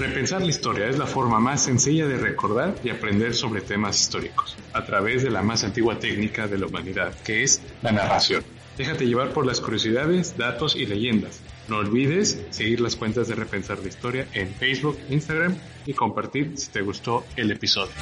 Repensar la historia es la forma más sencilla de recordar y aprender sobre temas históricos, a través de la más antigua técnica de la humanidad, que es la narración. Déjate llevar por las curiosidades, datos y leyendas. No olvides seguir las cuentas de Repensar la Historia en Facebook, Instagram y compartir si te gustó el episodio.